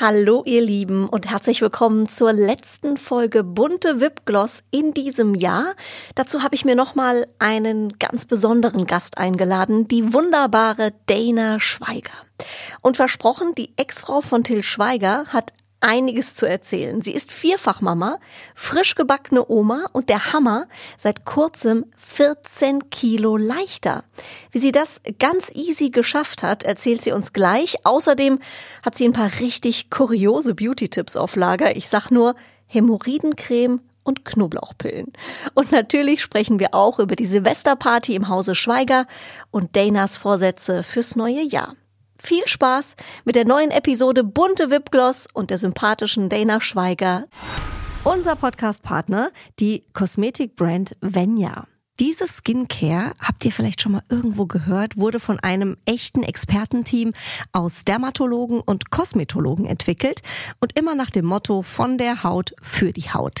Hallo ihr Lieben und herzlich willkommen zur letzten Folge Bunte Wipgloss in diesem Jahr. Dazu habe ich mir nochmal einen ganz besonderen Gast eingeladen, die wunderbare Dana Schweiger. Und versprochen, die Ex-Frau von Till Schweiger hat einiges zu erzählen. Sie ist Vierfachmama, frisch gebackene Oma und der Hammer seit kurzem 14 Kilo leichter. Wie sie das ganz easy geschafft hat, erzählt sie uns gleich. Außerdem hat sie ein paar richtig kuriose Beauty-Tipps auf Lager. Ich sag nur Hämorrhoidencreme und Knoblauchpillen. Und natürlich sprechen wir auch über die Silvesterparty im Hause Schweiger und Danas Vorsätze fürs neue Jahr. Viel Spaß mit der neuen Episode Bunte Wipgloss und der sympathischen Dana Schweiger. Unser Podcast-Partner, die Kosmetikbrand Venya. Diese Skincare, habt ihr vielleicht schon mal irgendwo gehört, wurde von einem echten Expertenteam aus Dermatologen und Kosmetologen entwickelt und immer nach dem Motto von der Haut für die Haut.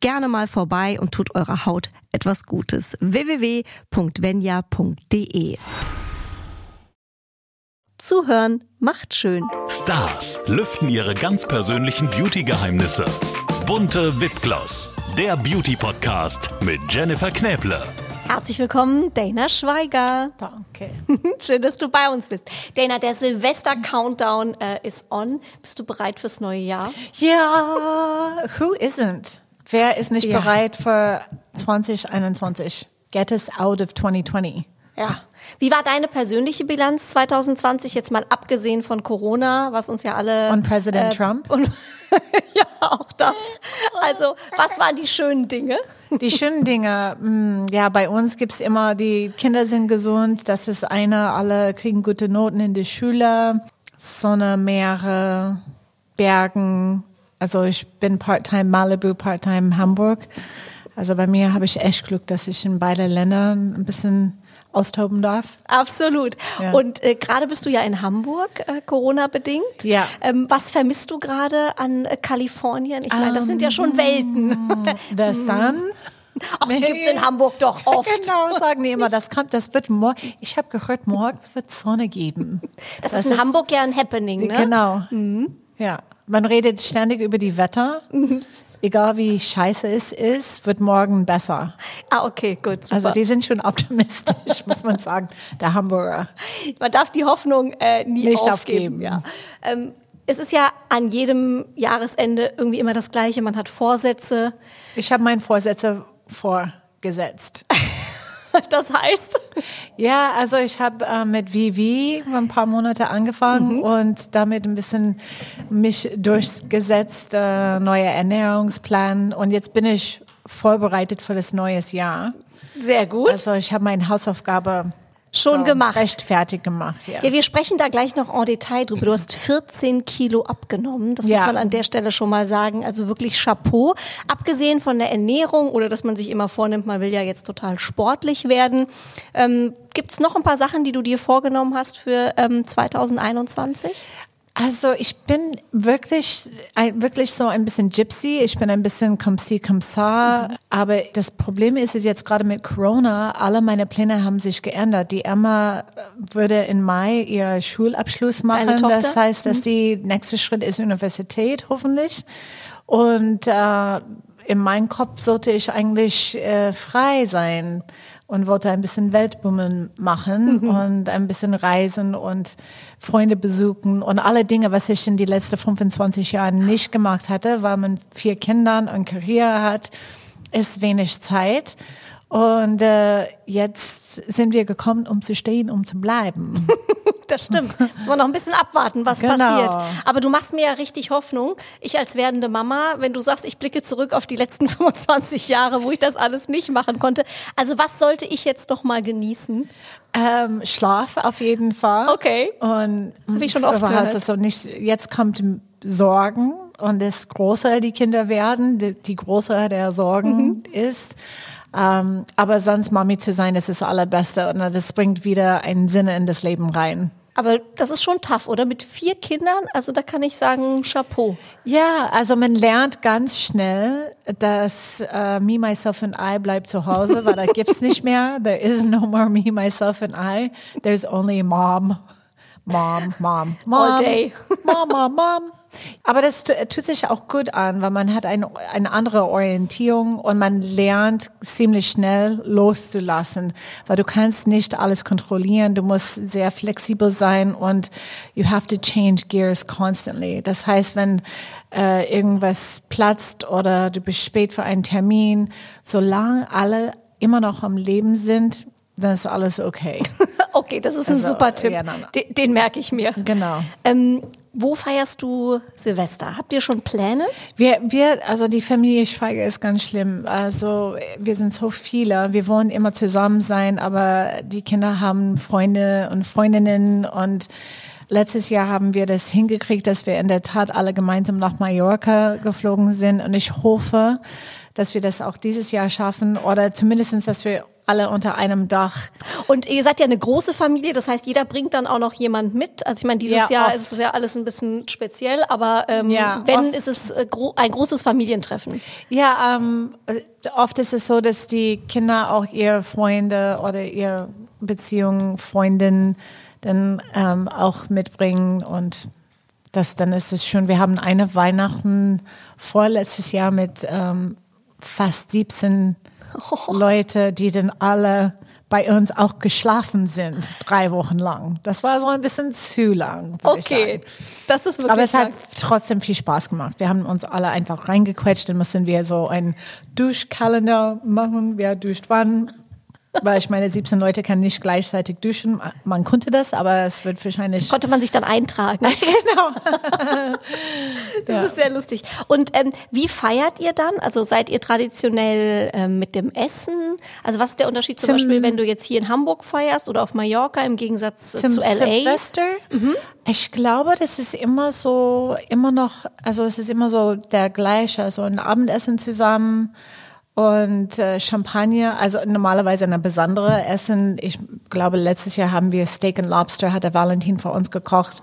gerne mal vorbei und tut eurer Haut etwas Gutes. www.venya.de Zuhören macht schön. Stars lüften ihre ganz persönlichen Beauty-Geheimnisse. Bunte Wipgloss, der Beauty-Podcast mit Jennifer Knäble. Herzlich willkommen, Dana Schweiger. Danke. Schön, dass du bei uns bist. Dana, der Silvester-Countdown äh, ist on. Bist du bereit fürs neue Jahr? Ja, who isn't? Wer ist nicht Ja. bereit für 2021? Get us out of 2020. Ja. Wie war deine persönliche Bilanz 2020, jetzt mal abgesehen von Corona, was uns ja alle... Und Präsident Trump? Und, ja, auch das. Also, was waren die schönen Dinge? Die schönen Dinge, mh, ja, bei uns gibt's immer, die Kinder sind gesund, das ist eine, alle kriegen gute Noten in der Schule, Sonne, Meere, Bergen. Also ich bin Part-Time Malibu, Part-Time Hamburg. Also bei mir habe ich echt Glück, dass ich in beide Ländern ein bisschen austoben darf. Absolut. Ja. Und äh, gerade bist du ja in Hamburg, äh, Corona-bedingt. Ja. Ähm, was vermisst du gerade an äh, Kalifornien? Ich meine, das sind ja Ähm, schon Welten. The Sun. Ach, die gibt's in Hamburg doch oft. Genau, sagen die immer, das kommt, das wird morgen. Ich habe gehört, morgens wird Sonne geben. Das, ist in Hamburg ja ein Happening, ne? Genau. Ja, man redet ständig über die Wetter. Egal wie scheiße es ist, wird morgen besser. Ah, okay, gut. Super. Also die sind schon optimistisch, muss man sagen, der Hamburger. Man darf die Hoffnung äh, nie Nicht aufgeben. aufgeben. Ja. Ähm, es ist ja an jedem Jahresende irgendwie immer das Gleiche. Man hat Vorsätze. Ich habe meinen Vorsätze vorgesetzt. Das heißt, Ja, also ich habe äh, mit Vivi ein paar Monate angefangen und damit ein bisschen mich durchgesetzt, äh, neuer Ernährungsplan und jetzt bin ich vorbereitet für das neue Jahr. sehr gut. Also ich habe meine Hausaufgabe Schon so gemacht. recht fertig gemacht. Ja. Ja, wir sprechen da gleich noch en Detail drüber. Du hast 14 Kilo abgenommen. Das muss Ja. man an der Stelle schon mal sagen. Also wirklich Chapeau. Abgesehen von der Ernährung oder dass man sich immer vornimmt, man will ja jetzt total sportlich werden. Ähm, Gibt es noch ein paar Sachen, die du dir vorgenommen hast für ähm, 2021? Also ich bin wirklich, wirklich so ein bisschen Gypsy. Ich bin ein bisschen comme ci, comme ça. Aber das Problem ist, ist jetzt gerade mit Corona, alle meine Pläne haben sich geändert. Die Emma würde in Mai ihr Schulabschluss machen. Das heißt, dass die nächste Schritt ist Universität, hoffentlich. Und äh, in meinem Kopf sollte ich eigentlich äh, frei sein und wollte ein bisschen Weltbummeln machen und ein bisschen reisen und Freunde besuchen und alle Dinge, was ich in die letzten 25 Jahren nicht gemacht hatte, weil man vier Kindern und Karriere hat, ist wenig Zeit. Und äh, jetzt sind wir gekommen, um zu stehen, um zu bleiben. Das stimmt. Muss man noch ein bisschen abwarten, was Genau. passiert. Aber du machst mir ja richtig Hoffnung. Ich als werdende Mama, wenn du sagst, ich blicke zurück auf die letzten 25 Jahre, wo ich das alles nicht machen konnte. Also was sollte ich jetzt noch mal genießen? Ähm, Schlaf auf jeden Fall. Okay. Und hab ich schon oft gehört. du so nicht, jetzt kommt Sorgen und das größer die Kinder werden, die, die größer der Sorgen Mhm. ist. Ähm, aber sonst Mami zu sein, das ist das Allerbeste und das bringt wieder einen Sinn in das Leben rein. Aber das ist schon tough, oder? Mit vier Kindern, also da kann ich sagen, Chapeau. Ja, also man lernt ganz schnell, dass äh, Me, Myself and I bleibt zu Hause, weil da gibt's nicht mehr. There is no more Me, Myself and I. There's only Mom. Mom, Mom, Mom. All day. Mom, Mom, Mom. Aber das tu- tut sich auch gut an, weil man hat eine, eine andere Orientierung und man lernt ziemlich schnell loszulassen, weil du kannst nicht alles kontrollieren, du musst sehr flexibel sein und you have to change gears constantly. Das heißt, wenn äh, irgendwas platzt oder du bist spät für einen Termin, solange alle immer noch am Leben sind, dann ist alles okay. Okay, das ist ein Also, super Tipp. ja, nein, nein. Den, den merke ich mir. Genau. Ähm, wo feierst du Silvester? Habt ihr schon Pläne? Wir, wir, also die Familienfeier ist ganz schlimm. Also wir sind so viele. Wir wollen immer zusammen sein, aber die Kinder haben Freunde und Freundinnen und letztes Jahr haben wir das hingekriegt, dass wir in der Tat alle gemeinsam nach Mallorca geflogen sind und ich hoffe, dass wir das auch dieses Jahr schaffen oder zumindestens, dass wir alle unter einem Dach Und ihr seid ja eine große Familie, das heißt, jeder bringt dann auch noch jemand mit. Also ich meine, dieses Ja, Jahr oft. ist es ja alles ein bisschen speziell, aber ähm, Ja, wenn oft. ist es äh, gro ein großes Familientreffen. Ja, ähm, oft ist es so, dass die Kinder auch ihre Freunde oder ihre Beziehungen, Freundinnen dann ähm, auch mitbringen und das dann ist es schon. Wir haben eine Weihnachten vorletztes Jahr mit ähm, fast 17 Leute, die dann alle bei uns auch geschlafen sind, drei Wochen lang. Das war so ein bisschen zu lang. Okay, das ist wirklich Aber es hat lang. trotzdem viel Spaß gemacht. Wir haben uns alle einfach reingequetscht. Dann mussten wir so einen Duschkalender machen. Wer duscht wann? Weil ich meine, 17 Leute können nicht gleichzeitig duschen. Man konnte das, aber es wird wahrscheinlich. Konnte man sich dann eintragen. genau. Das ist sehr lustig. Und ähm, wie feiert ihr dann? Also seid ihr traditionell ähm, mit dem Essen? Also was ist der Unterschied zum, Zum- Beispiel, wenn du jetzt hier in Hamburg feierst oder auf Mallorca im Gegensatz äh, Zum zu LA? Silvester? Ich glaube, das ist immer so, immer noch, also es ist immer so der gleiche. Also ein Abendessen zusammen und äh, Champagner, also normalerweise eine besondere Essen. Ich glaube, letztes Jahr haben wir Steak and Lobster, hat der Valentin für uns gekocht.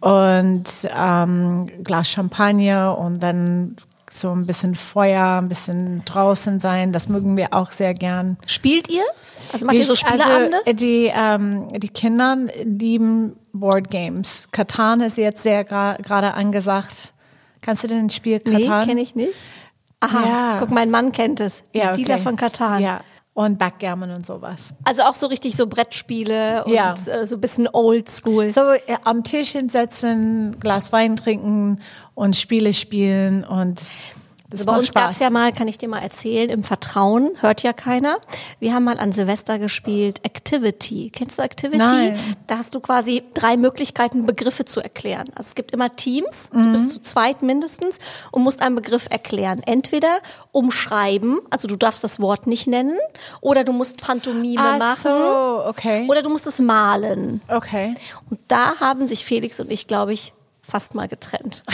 Und ähm, Glas Champagner und dann so ein bisschen Feuer, ein bisschen draußen sein. Das mögen wir auch sehr gern. Spielt ihr? Also macht ihr so Die- Spieleabende? Also, die, ähm, die Kinder lieben Board Games. Katan ist jetzt sehr gerade angesagt. Kannst du denn das Spiel nee, Katan? kenne ich nicht. Aha, Ja. guck, mein Mann kennt es. Die Ja, Siedler okay. von Katan. Ja, und Backgammon und sowas. Also auch so richtig so Brettspiele und Ja. äh, so ein bisschen oldschool. So äh, am Tisch hinsetzen, Glas Wein trinken und Spiele spielen und das Also bei uns gab es ja mal, kann ich dir mal erzählen, im Vertrauen, hört ja keiner. Wir haben mal an Silvester gespielt Activity. Kennst du Activity? Nein. Da hast du quasi drei Möglichkeiten, Begriffe zu erklären. Also es gibt immer Teams, du Mhm. bist zu zweit mindestens und musst einen Begriff erklären. Entweder umschreiben, also du darfst das Wort nicht nennen, oder du musst Pantomime Ach machen. so, okay. Oder du musst es malen. okay. Und da haben sich Felix und ich, glaube ich, fast mal getrennt.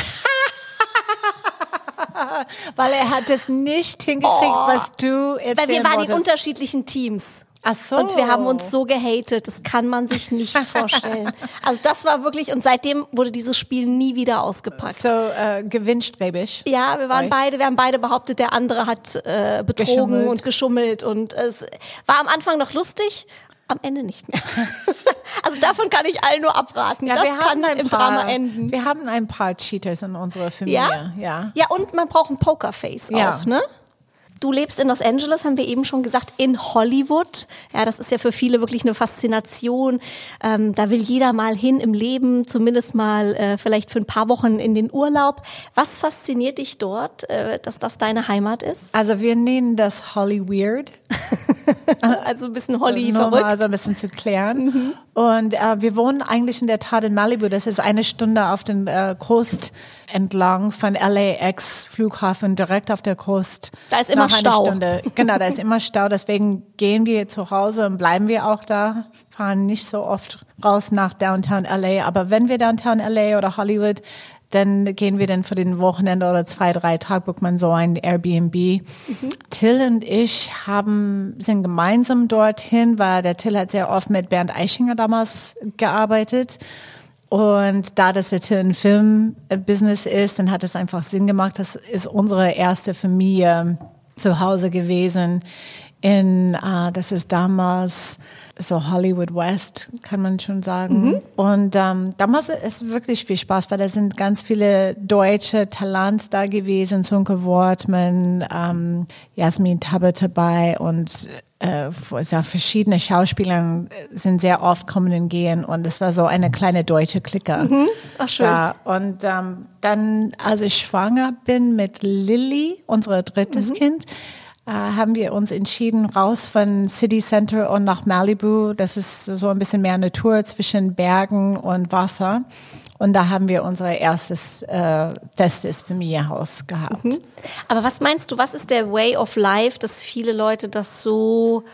Weil er hat es nicht hingekriegt, was du erzählen Weil wir waren in wolltest. unterschiedlichen Teams. Ach so. Und wir haben uns so gehatet, das kann man sich nicht vorstellen. Also das war wirklich, und seitdem wurde dieses Spiel nie wieder ausgepackt. so äh, gewinnstrebig. Ja, wir waren Euch. beide, wir haben beide behauptet, der andere hat äh, betrogen Geschummelt. und geschummelt. Und es war am Anfang noch lustig, am Ende nicht mehr. also davon kann ich allen nur abraten. das kann im Drama enden. Wir haben ein paar Cheaters in unserer Familie. Ja? Ja. Ja, und man braucht ein Pokerface Ja. auch, ne? Du lebst in Los Angeles, haben wir eben schon gesagt, in Hollywood. Ja, das ist ja für viele wirklich eine Faszination. Ähm, da will jeder mal hin im Leben, zumindest mal äh, vielleicht für ein paar Wochen in den Urlaub. Was fasziniert dich dort, äh, dass das deine Heimat ist? Also wir nennen das Holly Weird. Also ein bisschen Holly nur mal verrückt. so ein bisschen zu klären. Und äh, wir wohnen eigentlich in der Tat in Malibu. Das ist eine Stunde auf den äh, Coast entlang von LAX Flughafen direkt auf der Coast. Da ist immer Stau. Stunde. Genau, da ist immer Stau. Deswegen gehen wir zu Hause und bleiben wir auch da. Fahren nicht so oft raus nach Downtown LA. Aber wenn wir Downtown LA oder Hollywood dann gehen wir dann für den Wochenende oder zwei, drei Tage, bucht man so ein Airbnb. Mhm. Till und ich haben, sind gemeinsam dorthin, weil der Till hat sehr oft mit Bernd Eichinger damals gearbeitet. Und da das jetzt ein Filmbusiness ist, dann hat es einfach Sinn gemacht. Das ist unsere erste Familie zu Hause gewesen. In, uh, das ist damals so Hollywood West, kann man schon sagen. Mhm. Und ähm, damals ist wirklich viel Spaß, weil da sind ganz viele deutsche Talents da gewesen, Sunke Wortmann, ähm, Jasmin Tabet dabei und äh, ja, verschiedene Schauspieler sind sehr oft kommen und gehen und es war so eine kleine deutsche Clique. Mhm. Ach schön. Da. Und ähm, dann, als ich schwanger bin mit Lilly, unser drittes mhm. Kind, äh, haben wir uns entschieden, raus von City Center und nach Malibu. Das ist so ein bisschen mehr Natur zwischen Bergen und Wasser. Und da haben wir unser erstes äh, festes Familienhaus gehabt. Mhm. Aber was meinst du, was ist der Way of Life, dass viele Leute das so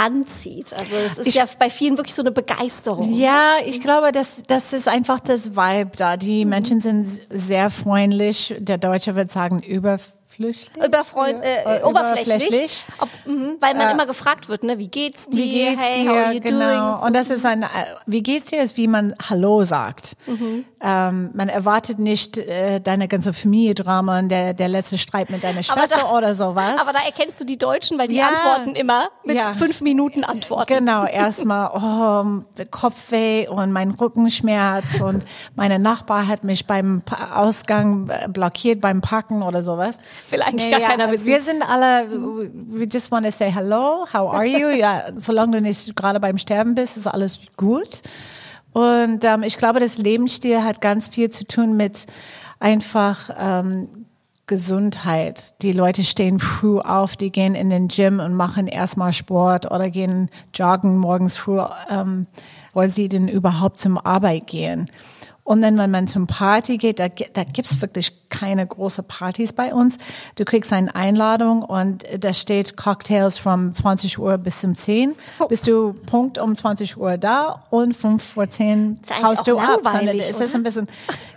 anzieht. Also es ist ich, ja bei vielen wirklich so eine Begeisterung. Ja, ich glaube, das, das ist einfach das Vibe da. Die mhm. Menschen sind sehr freundlich. Der Deutsche würde sagen, über Flüchtling? Überfreund, äh, äh, oberflächlich. Ob, mh, weil man äh, immer gefragt wird, ne, wie geht's dir? Wie geht's hey, dir? how are you genau. doing? Und das ist ein, äh, wie geht's dir, ist wie man Hallo sagt. Mhm. Ähm, man erwartet nicht äh, deine ganze Familie-Drama, der, der letzte Streit mit deiner Schwester da, oder sowas. Aber da erkennst du die Deutschen, weil die ja. antworten immer mit ja. fünf Minuten Antworten. Genau, erstmal oh, Kopfweh und mein Rückenschmerz und meine Nachbar hat mich beim Ausgang äh, blockiert beim Parken oder sowas. Will eigentlich nee, gar ja, keiner wissen. Wir sind alle, we just want to say hello, how are you? ja, solange du nicht gerade beim Sterben bist, ist alles gut. Und ähm, ich glaube, das Lebensstil hat ganz viel zu tun mit einfach ähm, Gesundheit. Die Leute stehen früh auf, die gehen in den Gym und machen erstmal Sport oder gehen joggen morgens früh, ähm, weil sie denn überhaupt zum Arbeit gehen. Und dann, wenn man zum Party geht, da, da gibt's wirklich keine große Partys bei uns. Du kriegst eine Einladung und da steht Cocktails von 20 Uhr bis zum 10. Oh. Bist du Punkt um 20 Uhr da und 5 vor 10 haust du ab. Ist das ein bisschen,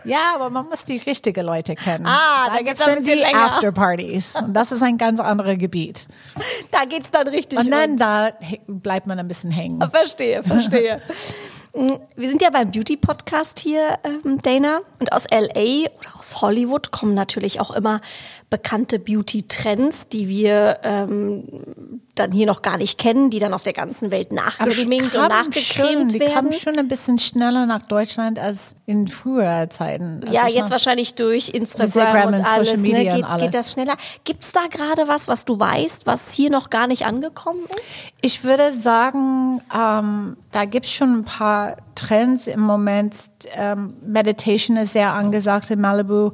ja, aber man muss die richtigen Leute kennen. Ah, da, da gibt's ein bisschen die länger. Afterpartys. Und das ist ein ganz anderes Gebiet. Da geht's dann richtig. Und dann da bleibt man ein bisschen hängen. Verstehe, verstehe. Mm, wir sind ja beim Beauty-Podcast hier, ähm, Dana. Und aus LA oder aus Hollywood kommen natürlich auch immer bekannte Beauty-Trends, die wir ähm, dann hier noch gar nicht kennen, die dann auf der ganzen Welt nachgeschminkt und nachgecremt schon, werden. Die kamen schon ein bisschen schneller nach Deutschland als in früher Zeiten. Also ja, jetzt wahrscheinlich durch Instagram, Instagram und, und alles, Social ne, Media ne? geht, alles. geht das schneller. Gibt's da gerade was, was du weißt, was hier noch gar nicht angekommen ist? Ich würde sagen, ähm, da gibt's schon ein paar Trends im Moment. Ähm, Meditation ist sehr angesagt in Malibu.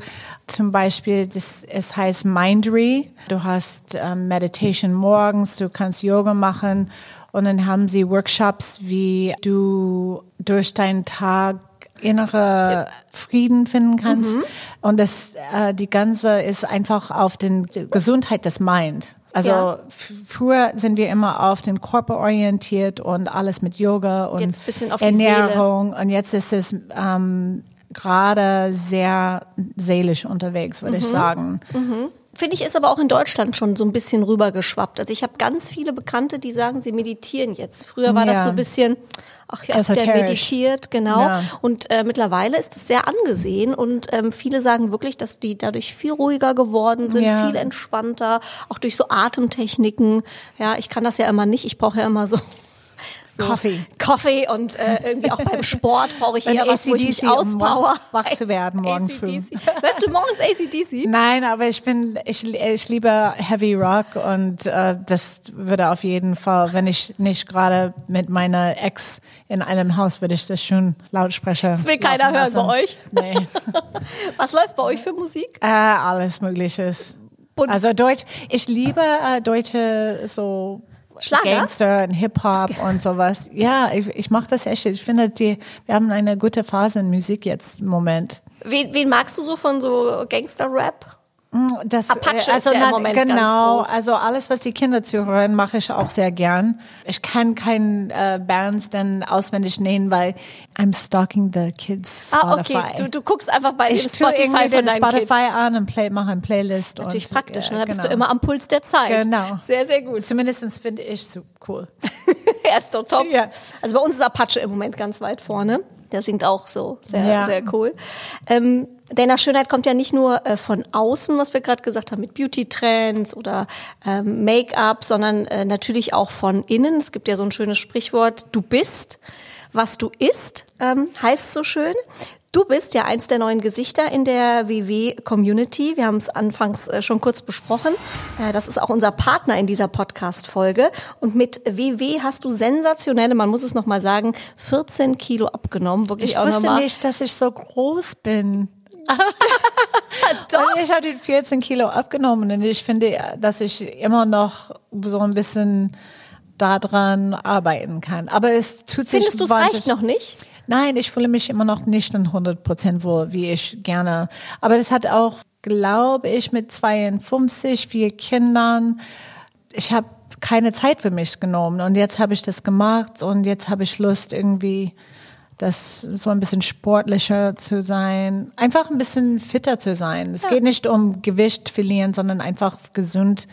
Zum Beispiel, das, es heißt Mindry. Du hast ähm, Meditation morgens, du kannst Yoga machen und dann haben sie Workshops, wie du durch deinen Tag innere Frieden finden kannst. Mhm. Und das, äh, die ganze ist einfach auf den Gesundheit des Mind. Also ja. früher sind wir immer auf den Körper orientiert und alles mit Yoga und Ernährung. Und jetzt ist es ähm, gerade sehr seelisch unterwegs, würde mhm. ich sagen. Mhm. Finde ich, ist aber auch in Deutschland schon so ein bisschen rübergeschwappt. Also ich habe ganz viele Bekannte, die sagen, sie meditieren jetzt. Früher war ja. das so ein bisschen, ach ja, der meditiert, genau. Ja. Und äh, mittlerweile ist das sehr angesehen und ähm, viele sagen wirklich, dass die dadurch viel ruhiger geworden sind, ja. viel entspannter, auch durch so Atemtechniken. Ja, ich kann das ja immer nicht. Ich brauche ja immer so so Coffee. Coffee und äh, irgendwie auch beim Sport brauche ich eher was, wo ich mich auspower. Um wach zu werden morgens früh. Weißt du morgens ACDC? Nein, aber ich bin, ich, ich liebe Heavy Rock und äh, das würde auf jeden Fall, wenn ich nicht gerade mit meiner Ex in einem Haus, würde ich das schon Lautsprecher. Das will keiner hören bei euch. Nee. was läuft bei euch für Musik? Äh, alles Mögliches. Also Deutsch, ich liebe äh, deutsche so Schlager? Gangster und Hip-Hop und sowas. Ja, ich, ich mache das echt. Ich finde, die, wir haben eine gute Phase in Musik jetzt im Moment. Wen, wen magst du so von so Gangster-Rap? Das, Apache äh, ist ja im Moment ganz genau, groß. also alles, was die Kinder zuhören, mache ich auch sehr gern. Ich kann kein äh, Bands dann auswendig nehmen, weil I'm stalking the kids Ah, Spotify. okay. Du, du guckst einfach bei ich Spotify irgendwie von den Spotify Kids. an und play, mache eine Playlist. Natürlich und, praktisch, ne? da bist genau. du immer am Puls der Zeit. Genau. Sehr, sehr gut. Zumindest finde ich so cool. er ist doch top. Ja. Also bei uns ist Apache im Moment ganz weit vorne. Der singt auch so sehr, Ja. sehr cool. Ähm, Dana Schönheit kommt ja nicht nur äh, von außen, was wir gerade gesagt haben, mit Beauty-Trends oder ähm, Make-up, sondern äh, natürlich auch von innen. Es gibt ja so ein schönes Sprichwort, du bist, was du isst, ähm, heißt so schön. Du bist ja eins der neuen Gesichter in der WW-Community. Wir haben es anfangs äh, schon kurz besprochen. Äh, das ist auch unser Partner in dieser Podcast-Folge. Und mit WW hast du sensationelle, man muss es nochmal sagen, 14 Kilo abgenommen. Wirklich Ich auch wusste nicht, dass ich so groß bin. Und ich habe die 14 Kilo abgenommen und ich finde, dass ich immer noch so ein bisschen daran arbeiten kann. Aber es tut sich Findest du, es reicht noch nicht? Nein, ich fühle mich immer noch nicht in 100 Prozent wohl, wie ich gerne. Aber das hat auch, glaube ich, mit 52, vier Kindern, ich habe keine Zeit für mich genommen. Und jetzt habe ich das gemacht und jetzt habe ich Lust, irgendwie das so ein bisschen sportlicher zu sein, einfach ein bisschen fitter zu sein. Es geht nicht um Gewicht verlieren, sondern einfach gesund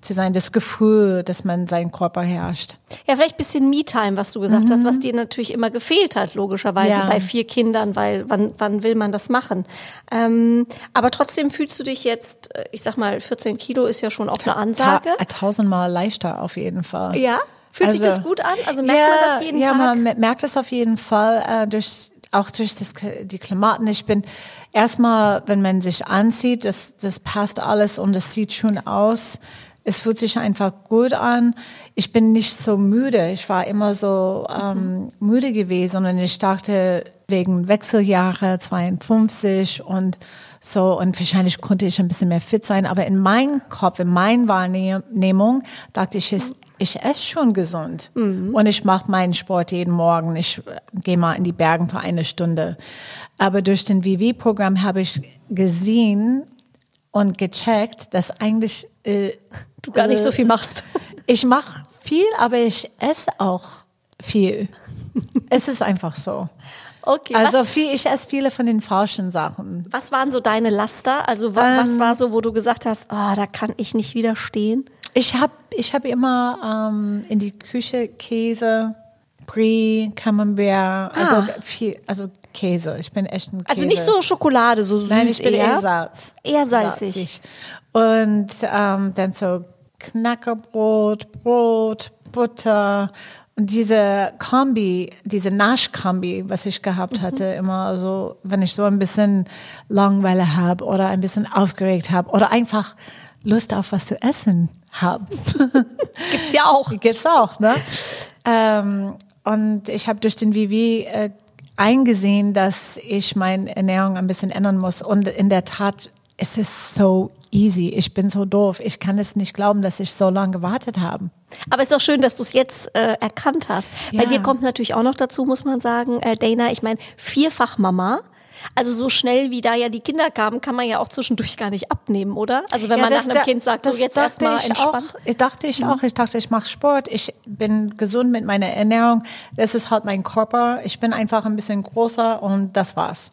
zu sein, das Gefühl, dass man seinen Körper herrscht. Ja, vielleicht ein bisschen Me-Time, was du gesagt hast, was dir natürlich immer gefehlt hat, logischerweise Ja. bei vier Kindern, weil wann, wann will man das machen? Ähm, aber trotzdem fühlst du dich jetzt, äh, ich sag mal, 14 Kilo ist ja schon auch eine Ansage. Ta tausendmal leichter auf jeden Fall. Ja? Fühlt sich Also- das gut an? Also merkt ja, man das jeden ja, Tag? man me- merkt es auf jeden Fall äh, durch auch durch das, die Klimaten. Ich bin erstmal, wenn man sich anzieht, das, das passt alles und es sieht schön aus. Es fühlt sich einfach gut an. Ich bin nicht so müde. Ich war immer so ähm, müde gewesen und ich dachte wegen Wechseljahre 52 und so und wahrscheinlich konnte ich ein bisschen mehr fit sein. Aber in meinem Kopf, in meiner Wahrnehmung, dachte ich, es ich esse schon gesund und ich mache meinen Sport jeden Morgen. Ich äh, gehe mal in die Bergen für eine Stunde. Aber durch den VV-Programm habe ich gesehen und gecheckt, dass eigentlich äh, du gar nicht so viel machst. ich mache viel, aber ich esse auch viel. es ist einfach so. Okay, Also was, viel, ich esse viele von den falschen Sachen. was waren so deine Laster? Also wa, Ähm. was war so, wo du gesagt hast, oh, da kann ich nicht widerstehen? Ich habe ich hab immer ähm, in die Küche Käse, Brie, Camembert, also Ah. viel, also Käse. Ich bin echt ein Käse. Also nicht so Schokolade, so süß Nein, ich bin eher. eher Salz. Eher salzig. Und ähm, dann so Knackerbrot, Brot, Butter und diese Kombi, diese Naschkombi, was ich gehabt Mhm. hatte, immer so, wenn ich so ein bisschen Langeweile habe oder ein bisschen aufgeregt habe oder einfach Lust auf was zu essen habe. Gibt's ja auch. Gibt's auch, ne? ähm, und ich habe durch den VV äh, eingesehen, dass ich meine Ernährung ein bisschen ändern muss. Und in der Tat, es ist so easy. Ich bin so doof. Ich kann es nicht glauben, dass ich so lange gewartet habe. Aber ist doch schön, dass du es jetzt äh, erkannt hast. Bei Ja. dir kommt natürlich auch noch dazu, muss man sagen, äh, Dana, ich meine, vierfach Mama. Also so schnell wie da ja die Kinder kamen, kann man ja auch zwischendurch gar nicht abnehmen, oder? Also wenn Ja, man das nach einem da- Kind sagt, so jetzt erstmal entspannt. Auch, ich dachte ich auch. Ich dachte, ich mache Sport. Ich bin gesund mit meiner Ernährung. Das ist halt mein Körper. Ich bin einfach ein bisschen größer und das war's.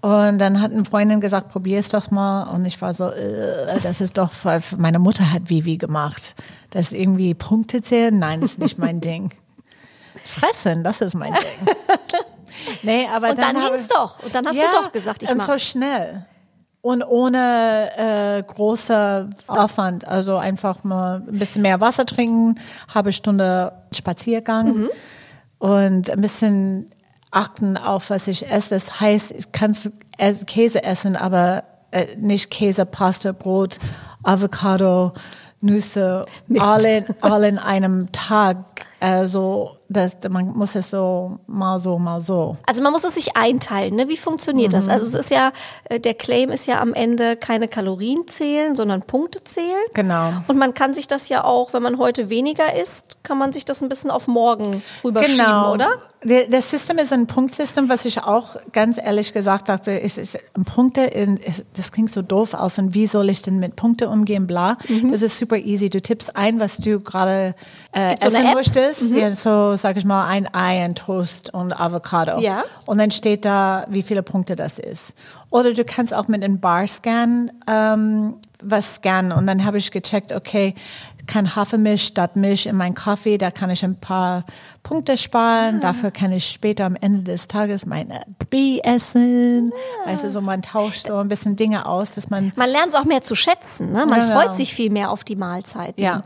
Und dann hat eine Freundin gesagt, probier es doch mal. Und ich war so, äh, das ist doch, meine Mutter hat Vivi gemacht. Das ist irgendwie Punkte zählen? Nein, das ist nicht mein Ding. Fressen, das ist mein Ding. Nee, aber Und dann habe- ging's doch. Und dann hast du doch gesagt, ich und mach's. so schnell. Und ohne äh, großer Aufwand. Also einfach mal ein bisschen mehr Wasser trinken, halbe Stunde Spaziergang Mhm. und ein bisschen achten auf, was ich esse. Das heißt, ich kann Käse essen, aber äh, nicht Käse, Pasta, Brot, Avocado, Nüsse, Mist. alle, alle in einem Tag. Also das, man muss es so mal so, mal so. Also man muss es sich einteilen, ne? Wie funktioniert Mhm. das? Also es ist ja, äh, der Claim ist ja am Ende keine Kalorien zählen, sondern Punkte zählen. Genau. Und man kann sich das ja auch, wenn man heute weniger isst, kann man sich das ein bisschen auf morgen rüberschieben, Genau. oder? Der- Das System ist ein Punktsystem, was ich auch ganz ehrlich gesagt dachte, ist, ist Punkte, das klingt so doof aus und wie soll ich denn mit Punkte umgehen, bla. Mhm. Das ist super easy. Du tippst ein, was du gerade äh, so essen App. möchtest. Ja, so sag ich mal ein Ei, ein Toast und Avocado. Ja. Und dann steht da, wie viele Punkte das ist. Oder du kannst auch mit einem Bar-Scan ähm, was scannen. Und dann habe ich gecheckt, okay, kann Hafermilch statt Milch in meinen Kaffee, da kann ich ein paar Punkte sparen. Dafür kann ich später am Ende des Tages meine Brie essen. Also so, man tauscht so ein bisschen Dinge aus, dass man Man lernt es auch mehr zu schätzen. Ne? Man Genau. freut sich viel mehr auf die Mahlzeiten. Ja.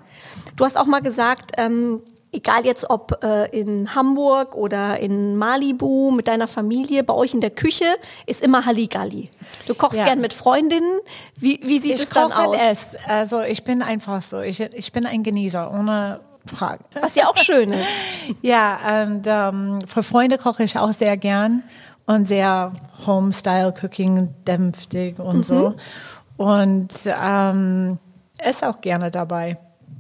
Du hast auch mal gesagt, ähm, egal jetzt ob äh, in Hamburg oder in Malibu mit deiner Familie, bei euch in der Küche ist immer Halligalli. Du kochst Ja. gern mit Freundinnen. Wie, wie sieht ich es dann koche aus? und esse. Also ich bin einfach so. Ich, ich bin ein Genießer, ohne Frage. Was ja auch schön ist. Ja, und ähm, für Freunde koche ich auch sehr gern und sehr Home-Style-Cooking, dämpftig und so. Und ähm, esse auch gerne dabei.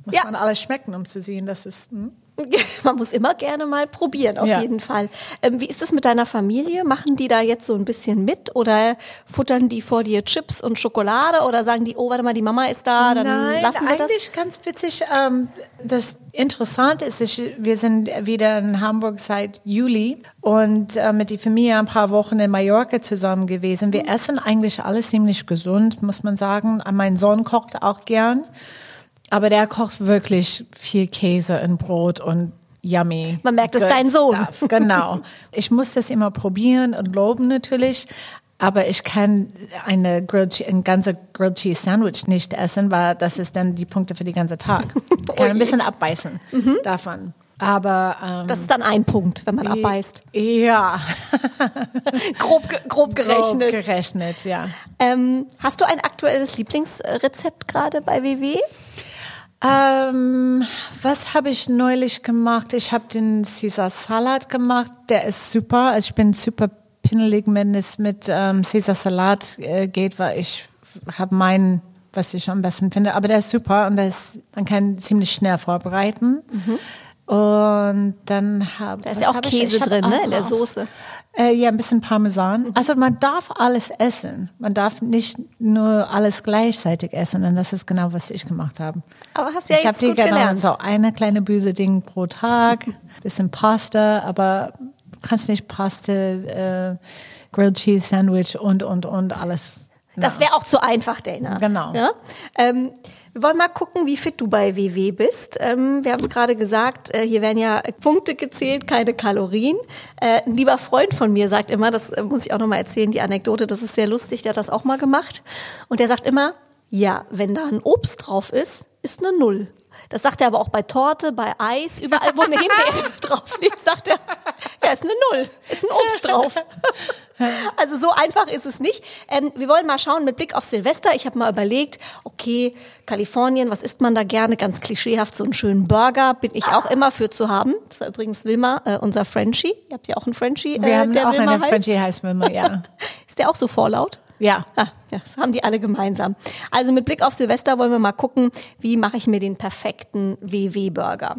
Muss Ja. man alles schmecken, um zu sehen, dass es. Hm? Man muss immer gerne mal probieren, auf Ja. jeden Fall. Ähm, wie ist es mit deiner Familie? Machen die da jetzt so ein bisschen mit oder futtern die vor dir Chips und Schokolade oder sagen die, oh, warte mal, die Mama ist da, dann Nein, lassen wir das? eigentlich ganz witzig. Ähm, das Interessante ist, wir sind wieder in Hamburg seit Juli und äh, mit der Familie ein paar Wochen in Mallorca zusammen gewesen. Wir essen eigentlich alles ziemlich gesund, muss man sagen. Mein Sohn kocht auch gern, aber der kocht wirklich viel Käse und Brot und yummy. Man merkt, es ist dein Sohn. stuff. Genau. Ich muss das immer probieren und loben natürlich. Aber ich kann eine Grilled, ein ganzer Grilled Cheese Sandwich nicht essen, weil das ist dann die Punkte für den ganzen Tag. Ich kann ein bisschen abbeißen davon. Aber ähm, Das ist dann ein Punkt, wenn man abbeißt. ja, Grob, grob gerechnet. Grob gerechnet, ja. ähm, hast du ein aktuelles Lieblingsrezept gerade bei WW? Ähm, was habe ich neulich gemacht? Ich habe den Caesar Salat gemacht. Der ist super. Also ich bin super pinnelig, wenn es mit ähm, Caesar Salat äh, geht, weil ich habe meinen, was ich am besten finde. Aber der ist super und der ist, man kann ziemlich schnell vorbereiten. Und dann habe. Da ist ja auch Käse drin, ne, in der Soße. Äh, ja, ein bisschen Parmesan. Also man darf alles essen. Man darf nicht nur alles gleichzeitig essen. Und das ist genau, was ich gemacht habe. Aber hast ja ich jetzt habe die gut genommen, gelernt. so eine kleine Büse Ding pro Tag, bisschen Pasta, aber du kannst nicht Pasta, äh, Grilled Cheese Sandwich und, und, und alles. Das wäre auch zu einfach, Dana. Genau. Ja? Ähm, wir wollen mal gucken, wie fit du bei WW bist. Ähm, wir haben es gerade gesagt, äh, hier werden ja Punkte gezählt, keine Kalorien. Äh, ein lieber Freund von mir sagt immer, das äh, muss ich auch noch mal erzählen, die Anekdote, das ist sehr lustig, der hat das auch mal gemacht. Und der sagt immer, ja, wenn da ein Obst drauf ist, ist eine Null. Das sagt er aber auch bei Torte, bei Eis, überall, wo eine Himbeere drauf liegt, sagt er, ja, ist eine Null, ist ein Obst drauf. Also so einfach ist es nicht. Ähm, wir wollen mal schauen mit Blick auf Silvester. Ich habe mal überlegt, okay, Kalifornien, was isst man da gerne? Ganz klischeehaft, so einen schönen Burger bin ich auch immer für zu haben. Das war übrigens Wilma, äh, unser Frenchie. Ihr habt ja auch einen Frenchie, äh, Wir haben der auch Wilma eine heißt. Frenchie heißt Wilma, ja. Ist der auch so vorlaut? Ja. Ah, ja, das haben die alle gemeinsam. Also mit Blick auf Silvester wollen wir mal gucken, wie mache ich mir den perfekten WW-Burger.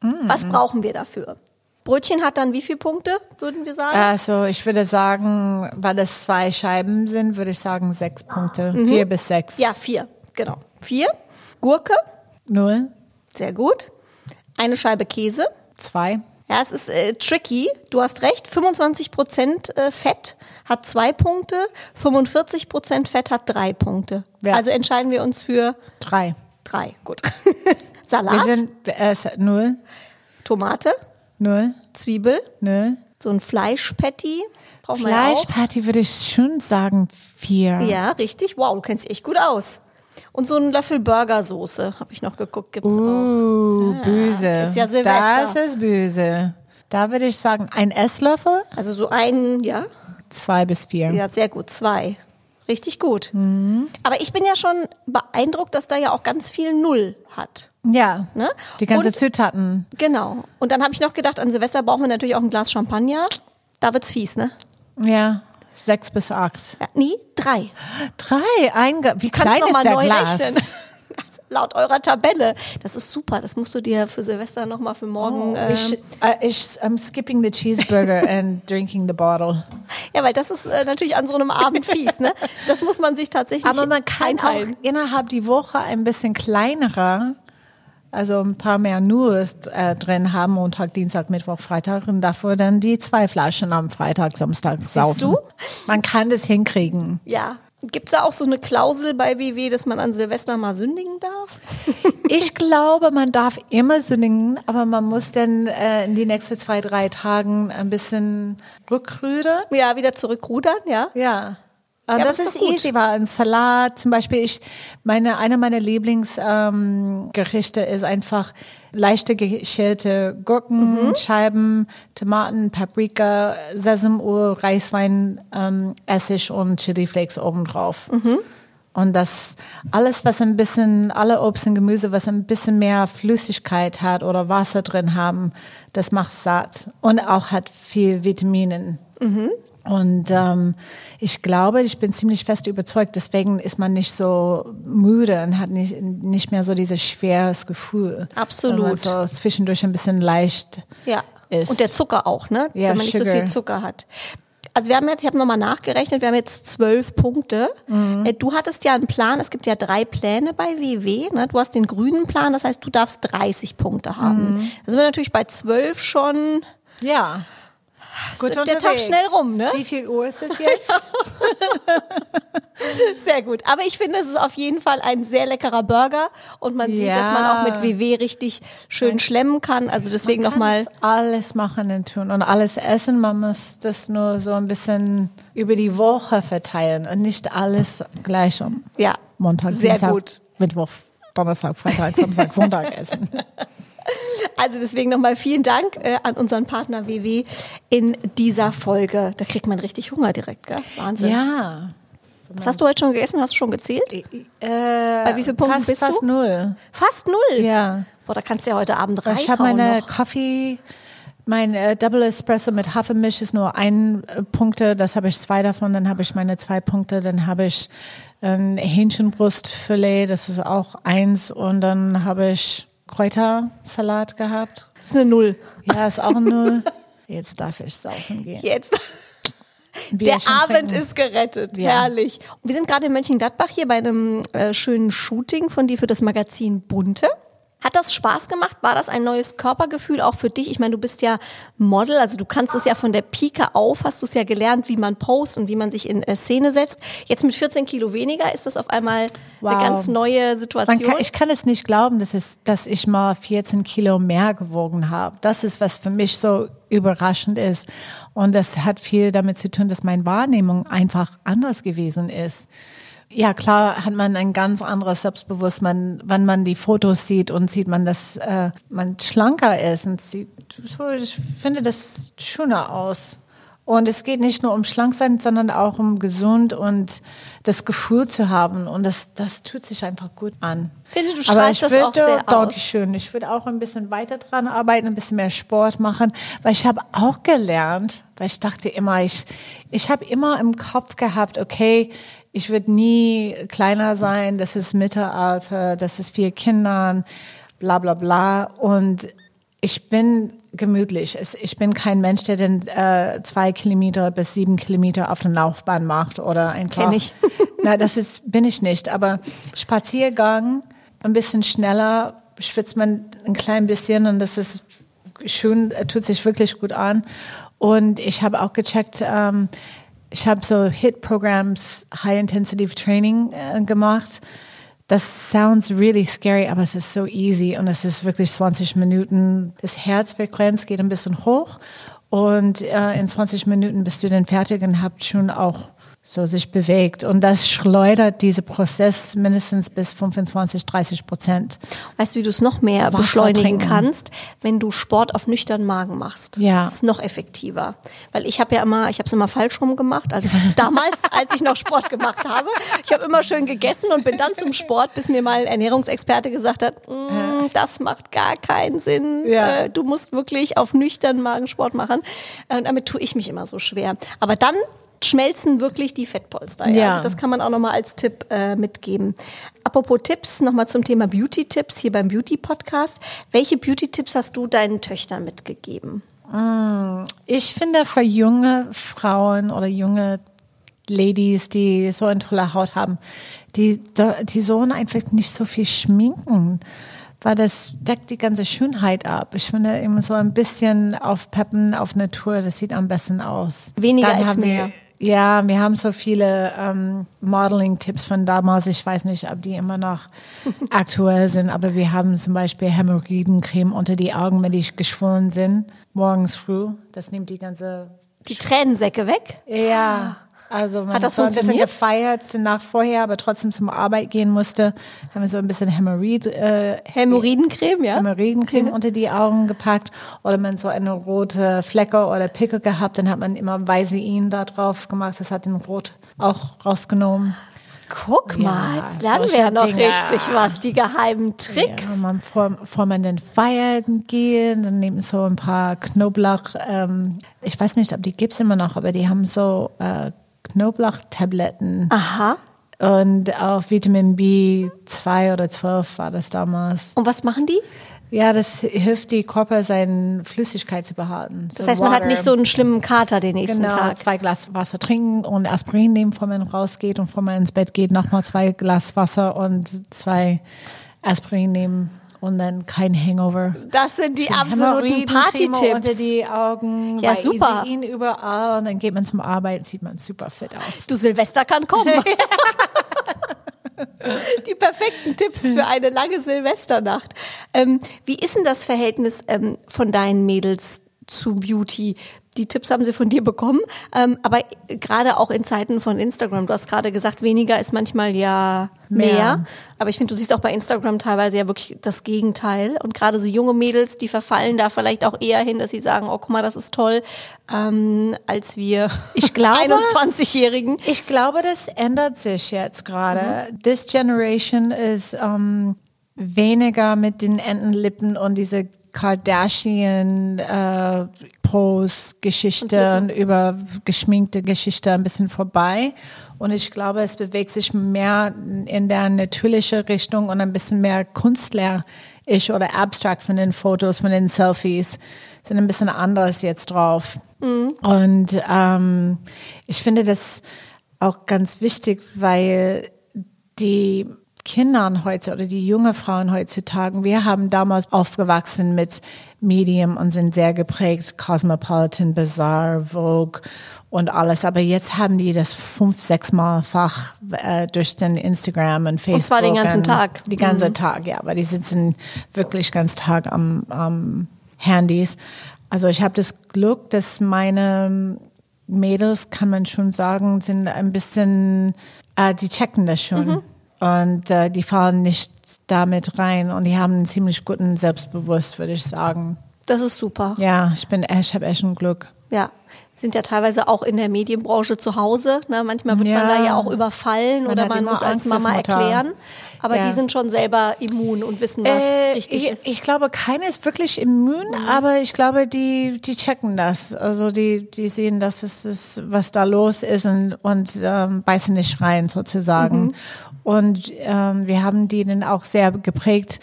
Was brauchen wir dafür? Brötchen hat dann wie viele Punkte, würden wir sagen? Also ich würde sagen, weil das zwei Scheiben sind, würde ich sagen sechs Punkte. Mhm. Vier bis sechs. Ja, vier, genau. Vier. Gurke, Null, sehr gut. Eine Scheibe Käse. zwei. Ja, es ist äh, tricky. Du hast recht. 25 Prozent äh, Fett hat zwei Punkte. 45 Prozent Fett hat drei Punkte. Ja. Also entscheiden wir uns für Drei. drei. Gut. Wir Salat, sind äh, null, Tomate, null, Zwiebel, null. so ein Fleischpatty. Brauchen wir. Fleischparty würde ich schon sagen vier. Ja, richtig. Wow, du kennst dich echt gut aus. Und so einen Löffel Burgersoße, habe ich noch geguckt, gibt's auch. Uh, böse. ist ja Silvester. Das ist böse. Da würde ich sagen, ein Esslöffel, Also so ein, ja, zwei bis vier. ja, sehr gut, zwei. Richtig gut. Mhm. Aber ich bin ja schon beeindruckt, dass da ja auch ganz viel Null hat. Ja, Ne? die ganze Zutaten. Genau. Und dann habe ich noch gedacht, an Silvester brauchen wir natürlich auch ein Glas Champagner. Da wird's fies, ne? Ja, sechs bis acht. Ja, nee, drei. Drei, ein, wie Kannst klein ist mal der neu Glas? rechnen. Laut eurer Tabelle. Das ist super. Das musst du dir für Silvester noch mal für morgen. ähm, Ich, äh, ich, I'm skipping the cheeseburger and drinking the bottle. ja, weil das ist äh, natürlich an so einem Abend fies, ne? Das muss man sich tatsächlich Aber man kann einteilen. auch innerhalb die Woche ein bisschen kleinerer, also ein paar mehr Nus äh, drin haben, Montag, Dienstag, Mittwoch, Freitag und dafür dann die zwei Flaschen am Freitag, Samstag saufen. du? Man kann das hinkriegen. Ja. Gibt es da auch so eine Klausel bei WW, dass man an Silvester mal sündigen darf? Ich glaube, man darf immer sündigen, aber man muss dann äh, in die nächsten zwei, drei Tagen ein bisschen rückrudern. Ja, wieder zurückrudern, ja. Ja. Aber das ist ist easy, weil ein Salat, zum Beispiel, ich, meine, eine meiner Lieblingsgerichte ähm, ist einfach leichte geschälte Gurken, Mhm. Scheiben, Tomaten, Paprika, Sesamöl, Reiswein, ähm, Essig und Chiliflakes obendrauf. Mhm. Und das alles, was ein bisschen, alle Obst und Gemüse, was ein bisschen mehr Flüssigkeit hat oder Wasser drin haben, das macht satt und auch hat viel Vitaminen. Und ähm, ich glaube, ich bin ziemlich fest überzeugt, deswegen ist man nicht so müde und hat nicht, nicht mehr so dieses schweres Gefühl. Absolut. Wenn man so zwischendurch ein bisschen leicht Ja. ist. Und der Zucker auch, ne? Ja, Wenn man nicht so Sugar. viel Zucker hat. Also wir haben jetzt, ich habe nochmal nachgerechnet, wir haben jetzt zwölf Punkte. Mhm. Äh, Du hattest ja einen Plan, es gibt ja drei Pläne bei WW. Ne? Du hast den grünen Plan, das heißt, du darfst 30 Punkte haben. Mhm. Da sind wir natürlich bei zwölf schon. Ja. Gut der Tag unterwegs. schnell rum, ne? Wie viel Uhr ist es jetzt? Sehr gut. Aber ich finde, es ist auf jeden Fall ein sehr leckerer Burger und man sieht, Ja. dass man auch mit WW richtig schön schlemmen kann. Also deswegen nochmal. alles machen und tun und alles essen. Man muss das nur so ein bisschen über die Woche verteilen und nicht alles gleich am Ja, Montag, sehr Dienstag, gut. Mittwoch, Donnerstag, Freitag, Samstag, Sonntag essen. Also deswegen nochmal vielen Dank äh, an unseren Partner WW in dieser Folge. Da kriegt man richtig Hunger direkt, gell? Wahnsinn. Ja. Was hast du heute schon gegessen? Hast du schon gezählt? Äh, Bei wie vielen Punkten fast, bist fast du? null. Fast null. Ja. Boah, da kannst du ja heute Abend reinhauen Ich habe meine noch. Kaffee, mein äh, Double Espresso mit Hafermilch ist nur ein äh, Punkte, das habe ich zwei davon, dann habe ich meine zwei Punkte, dann habe ich ein Hähnchenbrustfilet, das ist auch eins und dann habe ich Kräutersalat gehabt. Das ist eine Null. Ja, ist auch ein Null. Jetzt darf ich saufen gehen. Jetzt. Ein Der Abend trinken. ist gerettet. Ja. Herrlich. Und wir sind gerade in Mönchengladbach hier bei einem äh, schönen Shooting von dir für das Magazin Bunte. Hat das Spaß gemacht? War das ein neues Körpergefühl auch für dich? Ich meine, du bist ja Model, also du kannst es ja von der Pike auf, hast du es ja gelernt, wie man post und wie man sich in äh, Szene setzt. Jetzt mit 14 Kilo weniger ist das auf einmal Wow. eine ganz neue Situation. kann, ich kann es nicht glauben, dass, es, dass ich mal 14 Kilo mehr gewogen habe. Das ist, was für mich so überraschend ist. Und das hat viel damit zu tun, dass meine Wahrnehmung einfach anders gewesen ist. Ja, klar hat man ein ganz anderes Selbstbewusstsein, wenn man die Fotos sieht und sieht man, dass äh, man schlanker ist und sieht, so, ich finde das schöner aus. Und es geht nicht nur um schlank sein, sondern auch um gesund und das Gefühl zu haben. Und das, das tut sich einfach gut an. Finde, du strahlst ich das würde, auch sehr. Dankeschön. Ich würde auch ein bisschen weiter dran arbeiten, ein bisschen mehr Sport machen, weil ich habe auch gelernt, weil ich dachte immer, ich, ich habe immer im Kopf gehabt, okay, ich würde nie kleiner sein, das ist Mittelalter, das ist vier Kindern, bla bla bla. Und ich bin gemütlich. Ich bin kein Mensch, der den äh, zwei Kilometer bis sieben Kilometer auf der Laufbahn macht oder einfach. Kenn ich. Na, das ist bin ich nicht. Aber Spaziergang ein bisschen schneller schwitzt man ein klein bisschen und das ist schön, tut sich wirklich gut an. Und ich habe auch gecheckt. Ähm, ich habe so HIT-Programms, High Intensity Training äh, gemacht. Das sounds really scary, aber es ist so easy und es ist wirklich 20 Minuten. Das Herzfrequenz geht ein bisschen hoch und äh, in 20 Minuten bist du dann fertig und habt schon auch so sich bewegt. Und das schleudert diesen Prozess mindestens bis 25, 30 Prozent. Weißt du, wie du es noch mehr Wasser beschleunigen trinken. kannst, wenn du Sport auf nüchternen Magen machst? Ja. Das ist noch effektiver. Weil ich habe ja immer, ich habe es immer falsch rum gemacht. Also damals, als ich noch Sport gemacht habe, ich habe immer schön gegessen und bin dann zum Sport, bis mir mal ein Ernährungsexperte gesagt hat, "Mm, das macht gar keinen Sinn. Ja. Äh, Du musst wirklich auf nüchternen Magen Sport machen. Äh, Und damit tue ich mich immer so schwer. Aber dann schmelzen wirklich die Fettpolster. Ja. Ja. Also das kann man auch nochmal als Tipp äh, mitgeben. Apropos Tipps, nochmal zum Thema Beauty-Tipps hier beim Beauty-Podcast. Welche Beauty-Tipps hast du deinen Töchtern mitgegeben? Ich finde für junge Frauen oder junge Ladies, die so eine tolle Haut haben, die, die sollen einfach nicht so viel schminken, weil das deckt die ganze Schönheit ab. Ich finde immer so ein bisschen aufpeppen auf Natur, das sieht am besten aus. Weniger Dann ist mehr. Wir, ja, wir haben so viele ähm, Modeling-Tipps von damals. Ich weiß nicht, ob die immer noch aktuell sind, aber wir haben zum Beispiel Hämorrhoidencreme unter die Augen, wenn die geschwollen sind, morgens früh. Das nimmt die ganze Die Tränensäcke weg? ja, also man Hat das so ein bisschen gefeiert die Nacht vorher, aber trotzdem zum Arbeit gehen musste, haben wir so ein bisschen Hämorrhoid, äh, Hämorrhoidencreme, ja? Hämorrhoidencreme unter die Augen gepackt oder man so eine rote Flecke oder Pickel gehabt, dann hat man immer Vasein da drauf gemacht, das hat den Rot auch rausgenommen. Guck mal, Ja, jetzt lernen wir ja noch Dinge. richtig was, die geheimen Tricks. Ja, man, vor, vor man den feiern gehen, dann nehmen so ein paar Knoblauch, ähm, ich weiß nicht, ob die gibt's immer noch, aber die haben so äh, Knoblauchtabletten. Aha. Und auch Vitamin B2 oder 12 war das damals. Und was machen die? Ja, das hilft die Körper, seine Flüssigkeit zu behalten. Das heißt, man hat nicht so einen schlimmen Kater den nächsten genau, Tag. zwei Glas Wasser trinken und Aspirin nehmen, bevor man rausgeht und bevor man ins Bett geht, nochmal zwei Glas Wasser und zwei Aspirin nehmen und dann kein Hangover. Das sind die absoluten Hämorrhoidencreme unter Party-Tipps. die Augen, Ja, super. Isein überall und dann geht man zum Arbeiten, sieht man super fit aus. Du Silvester kann kommen. Die perfekten Tipps für eine lange Silvesternacht. Ähm, wie ist denn das Verhältnis ähm, von deinen Mädels zu Beauty? Die Tipps haben sie von dir bekommen, ähm, aber gerade auch in Zeiten von Instagram. Du hast gerade gesagt, weniger ist manchmal ja mehr. Mehr. Aber ich finde, du siehst auch bei Instagram teilweise ja wirklich das Gegenteil. Und gerade so junge Mädels, die verfallen da vielleicht auch eher hin, dass sie sagen, oh guck mal, das ist toll, ähm, als wir Ich glaube- 21-Jährigen. Ich glaube, das ändert sich jetzt gerade. This generation ist ähm, weniger mit den Entenlippen und diese Kardashian äh, Pose-Geschichte und über geschminkte Geschichte ein bisschen vorbei. Und ich glaube, es bewegt sich mehr in der natürliche Richtung und ein bisschen mehr künstlerisch oder abstrakt von den Fotos, von den Selfies. Sind ein bisschen anders jetzt drauf. Und ähm, ich finde das auch ganz wichtig, weil die Kindern heute oder die junge Frauen heutzutage, wir haben damals aufgewachsen mit Medium und sind sehr geprägt, Cosmopolitan, Bazaar, Vogue und alles. Aber jetzt haben die das fünf, sechs Malfach äh, durch den Instagram und Facebook. zwar den ganzen und Tag. Die ganze Tag, ja. Aber die sitzen wirklich ganz Tag am, am Handys. Also ich habe das Glück, dass meine Mädels, kann man schon sagen, sind ein bisschen, äh, die checken das schon. Und äh, die fallen nicht damit rein. Und die haben einen ziemlich guten Selbstbewusst, würde ich sagen. Das ist super. Ja, ich bin, ich habe echt ein Glück. Ja, sind ja teilweise auch in der Medienbranche zu Hause. Ne? Manchmal wird man Ja. da ja auch überfallen Man oder man muss als Angst Mama erklären. Aber Ja. die sind schon selber immun und wissen, was Äh, richtig ich, ist. ich glaube, keiner ist wirklich immun, aber ich glaube, die, die checken das. Also die, die sehen, dass es ist, was da los ist und, und ähm, beißen nicht rein sozusagen. Und ähm, wir haben die dann auch sehr geprägt.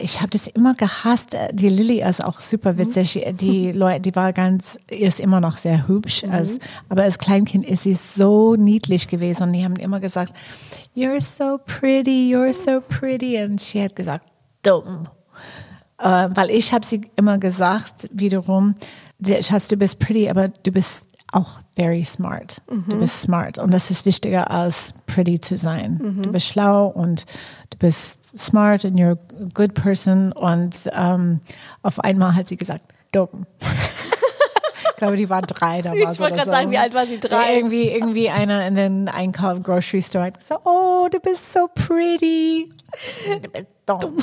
Ich habe das immer gehasst. Die Lilly ist auch super witzig. Die Leute, die war ganz, ist immer noch sehr hübsch. Als, aber als Kleinkind ist sie so niedlich gewesen. Und die haben immer gesagt, you're so pretty, you're so pretty. Und sie hat gesagt, dumm. Äh, weil ich habe sie immer gesagt, wiederum, Schatz, du bist pretty, aber du bist auch very smart. Du bist smart. Und das ist wichtiger als pretty zu sein. Du bist schlau und du bist smart and you're a good person. Und ähm, auf einmal hat sie gesagt, dumm. glaube, die war drei Süß, damals. ich wollte gerade so. sagen, wie alt war sie? Drei? Irgendwie, irgendwie einer in den Einkauf, Grocery Store hat gesagt, oh, du bist so pretty. Du bist dumm.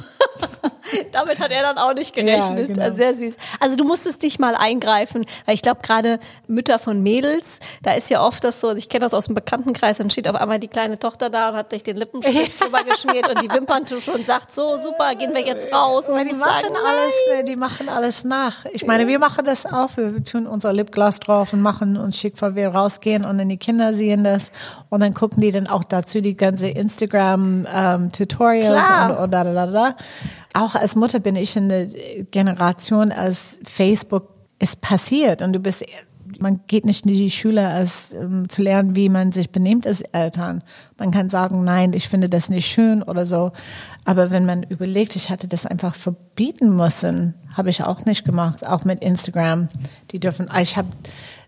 Damit hat er dann auch nicht gerechnet. Ja, genau. Sehr süß. Also du musstest dich mal eingreifen, weil ich glaube gerade Mütter von Mädels, da ist ja oft das so, ich kenne das aus dem Bekanntenkreis, dann steht auf einmal die kleine Tochter da und hat sich den Lippenstift drüber geschmiert und die Wimperntusche und sagt, so super, gehen wir jetzt raus. Und die machen sagen, alles, die machen alles nach. Ich meine, wir machen das auch. Wir tun unser Lipgloss drauf und machen uns schick, weil wir rausgehen und dann die Kinder sehen das und dann gucken die dann auch dazu die ganze Instagram ähm, Tutorials Klar. und, und da, da, da, da. Auch als Mutter bin ich in der Generation, als Facebook ist passiert und du bist man geht nicht in die Schule, als ähm, zu lernen, wie man sich benimmt als Eltern. Man kann sagen, nein, ich finde das nicht schön oder so. Aber wenn man überlegt, ich hatte das einfach verbieten müssen, habe ich auch nicht gemacht, auch mit Instagram. Die dürfen, ich habe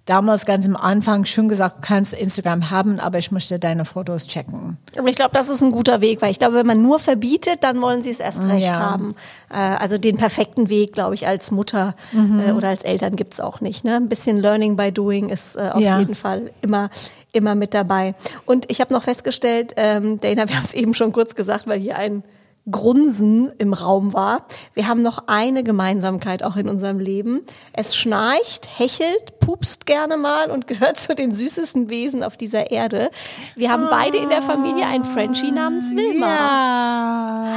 damals ganz am Anfang schon gesagt, du kannst Instagram haben, aber ich möchte deine Fotos checken. Aber ich glaube, das ist ein guter Weg, weil ich glaube, wenn man nur verbietet, dann wollen sie es erst recht Ja. haben. Äh, also den perfekten Weg, glaube ich, als Mutter Mhm. äh, oder als Eltern gibt's auch nicht. Ne? Ein bisschen Learning by Doing ist äh, auf Ja. jeden Fall immer immer mit dabei. Und ich habe noch festgestellt, ähm, Dana, wir haben es eben schon kurz gesagt, weil hier ein Grunzen im Raum war. Wir haben noch eine Gemeinsamkeit auch in unserem Leben. Es schnarcht, hechelt, pupst gerne mal und gehört zu den süßesten Wesen auf dieser Erde. Wir haben beide in der Familie einen Frenchie namens Wilma.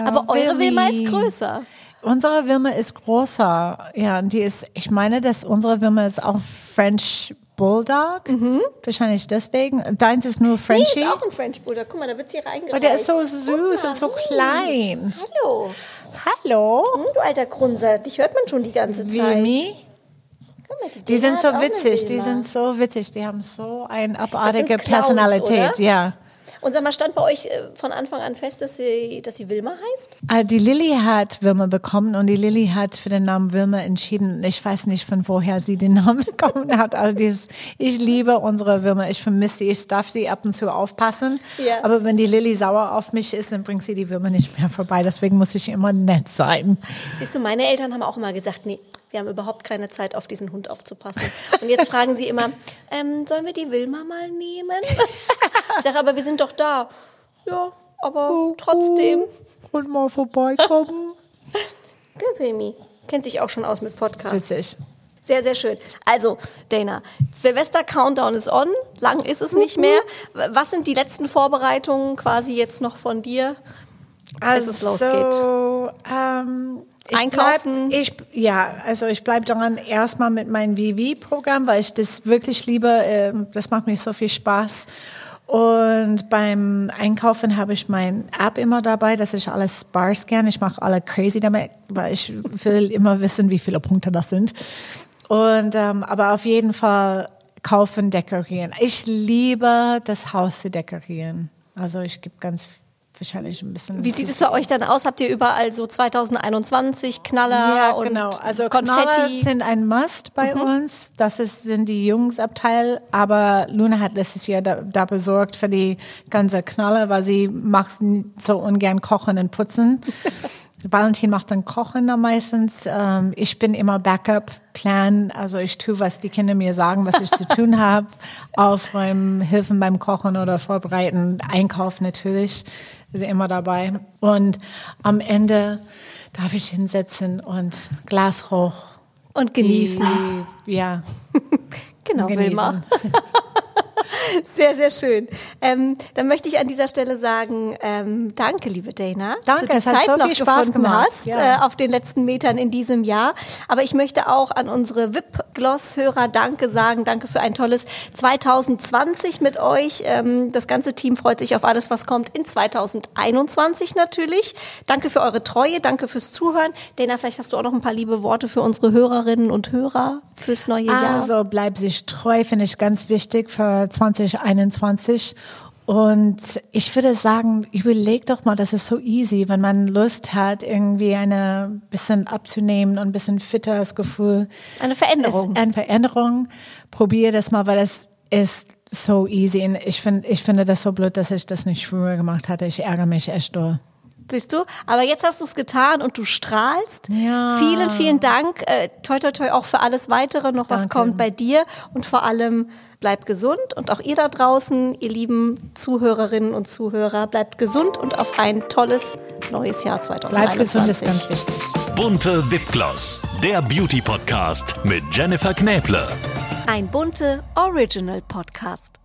Ja. Aber eure Wilma ist Willi. größer. Unsere Wilma ist größer. Ja, und die ist, ich meine, dass unsere Wilma ist auch French Bulldog. Wahrscheinlich deswegen. Deins ist nur Nee, Frenchie. ist auch ein French Bulldog. Guck mal, da wird's hier reingereicht. Aber der ist so süß und so klein. Hallo. Hallo. Hm, du alter Grunzer. Dich hört man schon die ganze Zeit. Mal, Die Dana sind so witzig, die sind so witzig, die haben so eine abartige Personalität, ja. Und sag mal, stand bei euch äh, von Anfang an fest, dass sie, dass sie Wilma heißt? Ah, Die Lilly hat Wilma bekommen und die Lilly hat für den Namen Wilma entschieden. Ich weiß nicht, von woher sie den Namen bekommen hat. Also dieses, ich liebe unsere Wilma, ich vermisse sie. Ich darf sie ab und zu aufpassen. Ja. Aber wenn die Lilly sauer auf mich ist, dann bringt sie die Wilma nicht mehr vorbei. Deswegen muss ich immer nett sein. Siehst du, meine Eltern haben auch immer gesagt, nee, wir haben überhaupt keine Zeit, auf diesen Hund aufzupassen. Und jetzt fragen sie immer, ähm, sollen wir die Wilma mal nehmen? Ich sage, aber wir sind doch da. Ja, aber trotzdem. Und mal vorbeikommen. Ja, Wilmi. Kennt sich auch schon aus mit Podcasts. Witzig. Sehr, sehr schön. Also, Dana, Silvester Countdown ist on. Lang ist es nicht mehr. Was sind die letzten Vorbereitungen quasi jetzt noch von dir, bis es losgeht? Ähm, ich Einkaufen? Bleib, ich, ja, also ich bleibe dran erstmal mit meinem VV-Programm, weil ich das wirklich liebe. Ähm, das macht mir so viel Spaß. Und beim Einkaufen habe ich mein App immer dabei, dass ich alles bar scan. Ich mache alle crazy damit, weil ich will immer wissen, wie viele Punkte das sind. Und ähm, aber auf jeden Fall kaufen, dekorieren. Ich liebe das Haus zu dekorieren. Also ich gebe ganz wahrscheinlich ein bisschen. Wie sieht es bei euch dann aus? Habt ihr überall so 2021 Knaller Ja, und genau. Also Konfetti? Knaller sind ein Must bei uns. Das ist, sind die Jungsabteil. Aber Luna hat letztes Jahr da, da besorgt für die ganze Knaller, weil sie macht so ungern kochen und putzen. Valentin macht dann Kochen am meistens. Ähm, ich bin immer Backup-Plan. Also ich tue, was die Kinder mir sagen, was ich zu tun habe. Aufräumen, helfen beim Kochen oder vorbereiten. Einkauf natürlich. Ist immer dabei. Und am Ende darf ich hinsetzen und Glas hoch. Und genießen. Die, ja. Genau, genießen. Wilma. Sehr, sehr schön. Ähm, dann möchte ich an dieser Stelle sagen, ähm, danke, liebe Dana, Danke, dass du die hat Zeit so noch viel Spaß gemacht, hast ja. äh, auf den letzten Metern in diesem Jahr. Aber ich möchte auch an unsere VIP-Gloss-Hörer Danke sagen. Danke für ein tolles 2020 mit euch. Ähm, das ganze Team freut sich auf alles, was kommt in 2021 natürlich. Danke für eure Treue, danke fürs Zuhören. Dana, vielleicht hast du auch noch ein paar liebe Worte für unsere Hörerinnen und Hörer fürs neue Jahr. Also bleib sich treu, finde ich ganz wichtig für 2021. Und ich würde sagen, überleg doch mal, das ist so easy, wenn man Lust hat, irgendwie eine bisschen abzunehmen und ein bisschen fitter das Gefühl. Eine Veränderung. Eine Veränderung. Probier das mal, weil es ist so easy. Und ich finde, ich finde das so blöd, dass ich das nicht früher gemacht hatte. Ich ärgere mich echt doll. Siehst du? Aber jetzt hast du es getan und du strahlst. Ja. Vielen, vielen Dank. Äh, toi, toi, toi auch für alles weitere noch, was Danke. kommt bei dir. Und vor allem bleibt gesund. Und auch ihr da draußen, ihr lieben Zuhörerinnen und Zuhörer, bleibt gesund und auf ein tolles neues Jahr 2021. Bleib gesund ist ganz wichtig. Bunte Wipgloss, der Beauty Podcast mit Jennifer Knäble. Ein bunte Original Podcast.